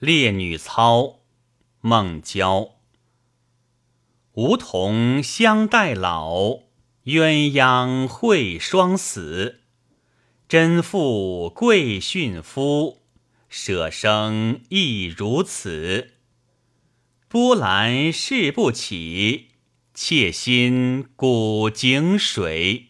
烈女操，孟郊梧桐相待老，鸳鸯会双死，贞妇贵殉夫，舍生亦如此。波澜誓不起，妾心古井水。